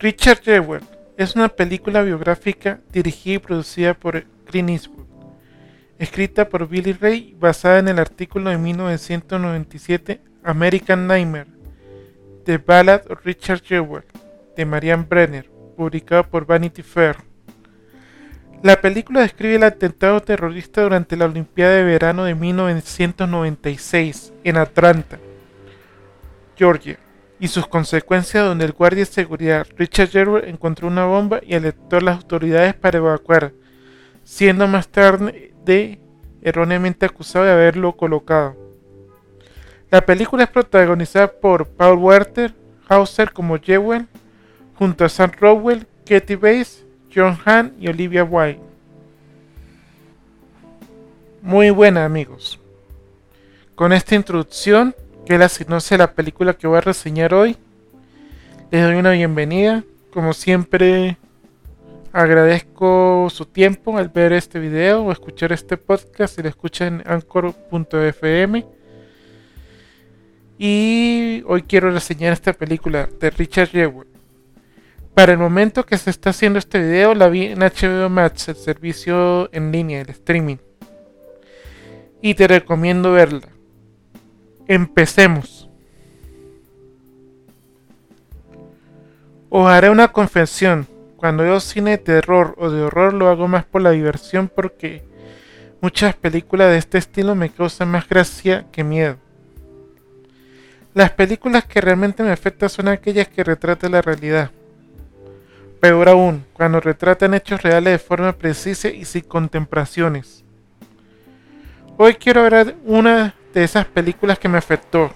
Richard Jewell es una película biográfica dirigida y producida por Clint Eastwood, escrita por Billy Ray basada en el artículo de 1997 American Nightmare, The Ballad of Richard Jewell, de Marianne Brenner, publicado por Vanity Fair. La película describe el atentado terrorista durante la Olimpiada de Verano de 1996 en Atlanta, Georgia y sus consecuencias donde el guardia de seguridad Richard Gerber encontró una bomba y alertó a las autoridades para evacuar, siendo más tarde erróneamente acusado de haberlo colocado. La película es protagonizada por Paul Werther Hauser como Jewel, junto a Sam Rowell, Katie Bates, John Hahn y Olivia Wilde. Muy buena amigos. Con esta introducción que la sinopsis de la película que voy a reseñar hoy. Les doy una bienvenida. Como siempre, agradezco su tiempo al ver este video o escuchar este podcast si lo escuchan en anchor.fm. Y hoy quiero reseñar esta película de Richard Jewell. Para el momento que se está haciendo este video, la vi en HBO Max, el servicio en línea, el streaming. Y te recomiendo verla. Empecemos. Os haré una confesión. Cuando veo cine de terror o de horror lo hago más por la diversión porque muchas películas de este estilo me causan más gracia que miedo. Las películas que realmente me afectan son aquellas que retratan la realidad. Peor aún, cuando retratan hechos reales de forma precisa y sin contemplaciones. Hoy quiero ver una de esas películas que me afectó.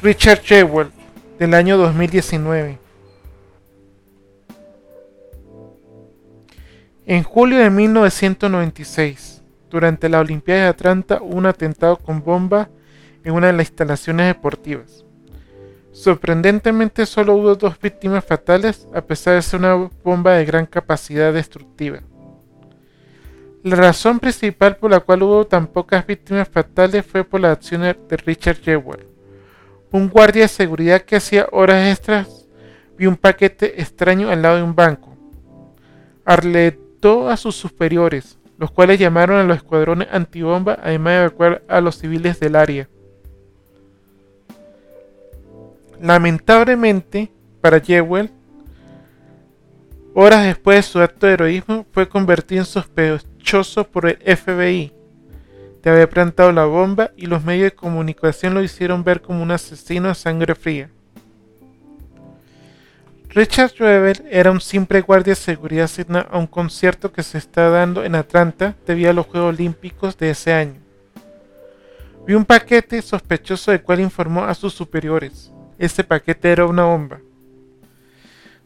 Richard Jewell, del año 2019. En julio de 1996, durante la Olimpiada de Atlanta, hubo un atentado con bomba en una de las instalaciones deportivas. Sorprendentemente solo hubo dos víctimas fatales a pesar de ser una bomba de gran capacidad destructiva. La razón principal por la cual hubo tan pocas víctimas fatales fue por la acción de Richard Jewell, un guardia de seguridad que hacía horas extras vio un paquete extraño al lado de un banco. Alertó a sus superiores, los cuales llamaron a los escuadrones antibomba además de evacuar a los civiles del área. Lamentablemente, para Jewell, horas después de su acto de heroísmo, fue convertido en sospechoso por el FBI de haber plantado la bomba y los medios de comunicación lo hicieron ver como un asesino a sangre fría. Richard Revel era un simple guardia de seguridad asignado a un concierto que se está dando en Atlanta debido a los Juegos Olímpicos de ese año. Vio un paquete sospechoso del cual informó a sus superiores. Este paquete era una bomba.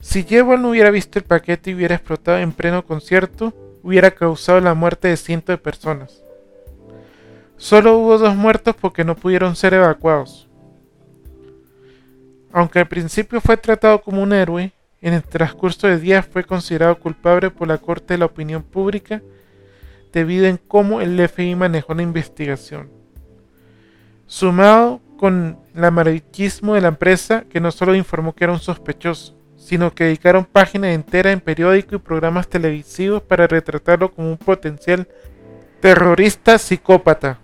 Si Jewell no hubiera visto el paquete y hubiera explotado en pleno concierto, hubiera causado la muerte de cientos de personas. Solo hubo dos muertos porque no pudieron ser evacuados. Aunque al principio fue tratado como un héroe, en el transcurso de días fue considerado culpable por la Corte de la Opinión Pública debido en cómo el FBI manejó la investigación. Sumado con el amarillismo de la empresa que no solo informó que era un sospechoso, sino que dedicaron páginas enteras en periódicos y programas televisivos para retratarlo como un potencial terrorista psicópata.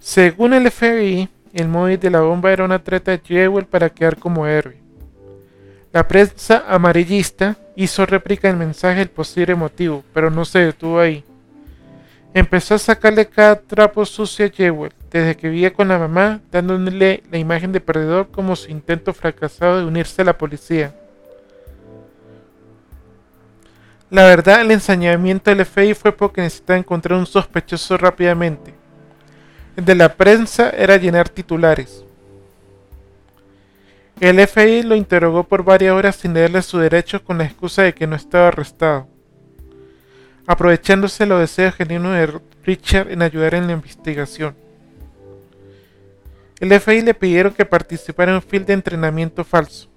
Según el FBI, el móvil de la bomba era una trata de Jewel para quedar como héroe. La prensa amarillista hizo réplica del mensaje del posible motivo, pero no se detuvo ahí. Empezó a sacarle cada trapo sucio a Jewel, desde que vivía con la mamá, dándole la imagen de perdedor como su intento fracasado de unirse a la policía. La verdad, el ensañamiento del FBI fue porque necesitaba encontrar un sospechoso rápidamente. El de la prensa era llenar titulares. El FBI lo interrogó por varias horas sin leerle su derecho con la excusa de que no estaba arrestado aprovechándose los deseos genuinos de Richard en ayudar en la investigación. El FBI le pidieron que participara en un film de entrenamiento falso.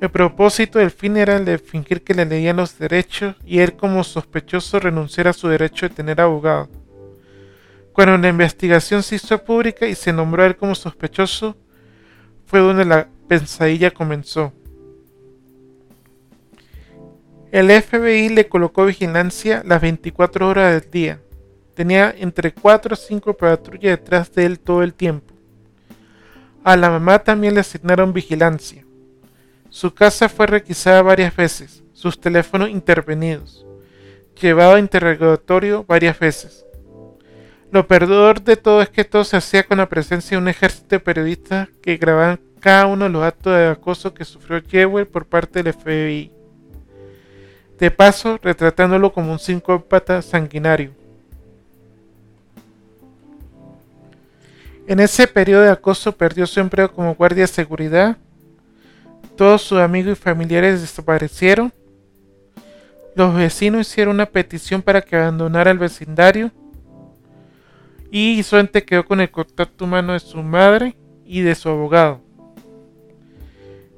El propósito del film era el de fingir que le leían los derechos y él como sospechoso renunciara a su derecho de tener abogado. Cuando la investigación se hizo pública y se nombró a él como sospechoso, fue donde la pensadilla comenzó. El FBI le colocó vigilancia las 24 horas del día. Tenía entre 4 o 5 patrullas detrás de él todo el tiempo. A la mamá también le asignaron vigilancia. Su casa fue requisada varias veces, sus teléfonos intervenidos, llevado a interrogatorio varias veces. Lo perdedor de todo es que todo se hacía con la presencia de un ejército de periodistas que grababan cada uno de los actos de acoso que sufrió Jewell por parte del FBI de paso retratándolo como un psicópata sanguinario. En ese periodo de acoso perdió su empleo como guardia de seguridad, todos sus amigos y familiares desaparecieron, los vecinos hicieron una petición para que abandonara el vecindario y Suente quedó con el contacto humano de su madre y de su abogado.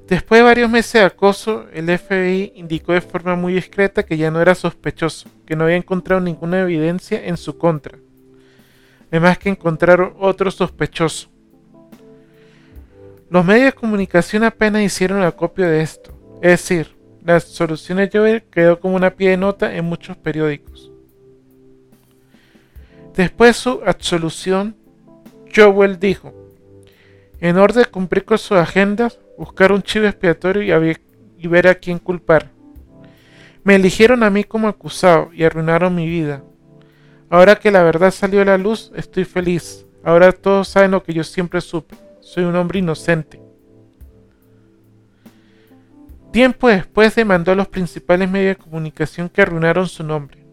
Después de varios meses de acoso, el FBI indicó de forma muy discreta que ya no era sospechoso, que no había encontrado ninguna evidencia en su contra. Además que encontraron otro sospechoso. Los medios de comunicación apenas hicieron acopio de esto, es decir, la solución de Joel quedó como una pie de nota en muchos periódicos. Después de su absolución, Joel dijo, en orden de cumplir con sus agendas, buscar un chivo expiatorio y, ver a quién culpar. Me eligieron a mí como acusado y arruinaron mi vida. Ahora que la verdad salió a la luz, estoy feliz. Ahora todos saben lo que yo siempre supe. Soy un hombre inocente. Tiempo después demandó a los principales medios de comunicación que arruinaron su nombre.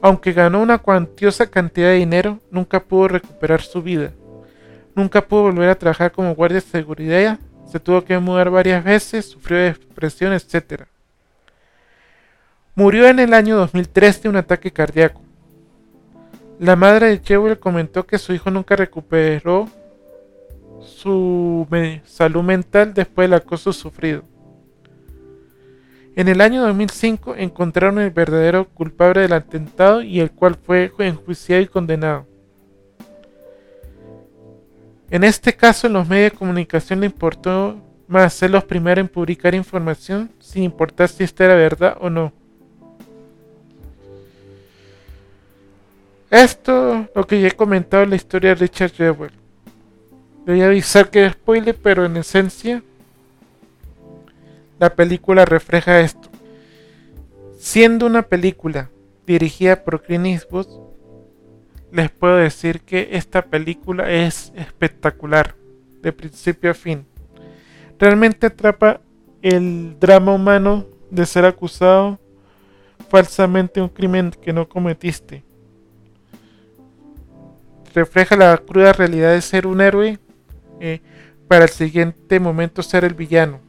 Aunque ganó una cuantiosa cantidad de dinero, nunca pudo recuperar su vida. Nunca pudo volver a trabajar como guardia de seguridad, se tuvo que mudar varias veces, sufrió depresión, etc. Murió en el año 2003 de un ataque cardíaco. La madre de Jewel comentó que su hijo nunca recuperó su salud mental después del acoso sufrido. En el año 2005 encontraron el verdadero culpable del atentado y el cual fue enjuiciado y condenado. En este caso, los medios de comunicación le importó más ser los primeros en publicar información sin importar si esta era verdad o no. Esto lo que ya he comentado en la historia de Richard Jewell. Voy a avisar que es spoiler, pero en esencia la película refleja esto. Siendo una película dirigida por Clint Eastwood, les puedo decir que esta película es espectacular, de principio a fin. Realmente atrapa el drama humano de ser acusado falsamente de un crimen que no cometiste. Refleja la cruda realidad de ser un héroe eh, para el siguiente momento ser el villano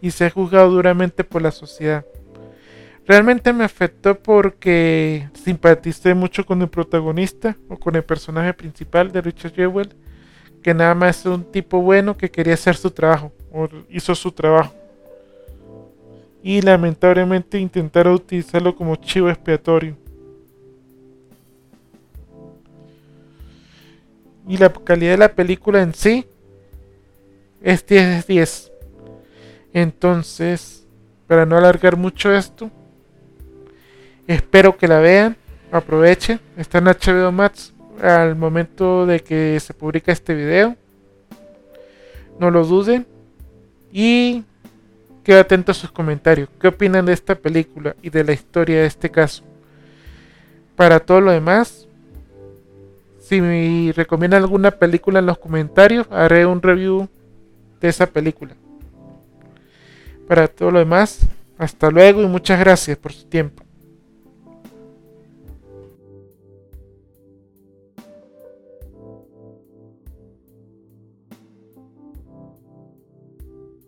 y ser juzgado duramente por la sociedad. Realmente me afectó porque simpaticé mucho con el protagonista o con el personaje principal de Richard Jewell, que nada más es un tipo bueno que quería hacer su trabajo o hizo su trabajo. Y lamentablemente intentaron utilizarlo como chivo expiatorio. Y la calidad de la película en sí es 10 de 10. Entonces, para no alargar mucho esto, Espero que la vean, aprovechen. Está en HBO Max al momento de que se publica este video. No lo duden. Y quedo atento a sus comentarios. ¿Qué opinan de esta película y de la historia de este caso? Para todo lo demás, si me recomiendan alguna película en los comentarios, haré un review de esa película. Para todo lo demás, hasta luego y muchas gracias por su tiempo.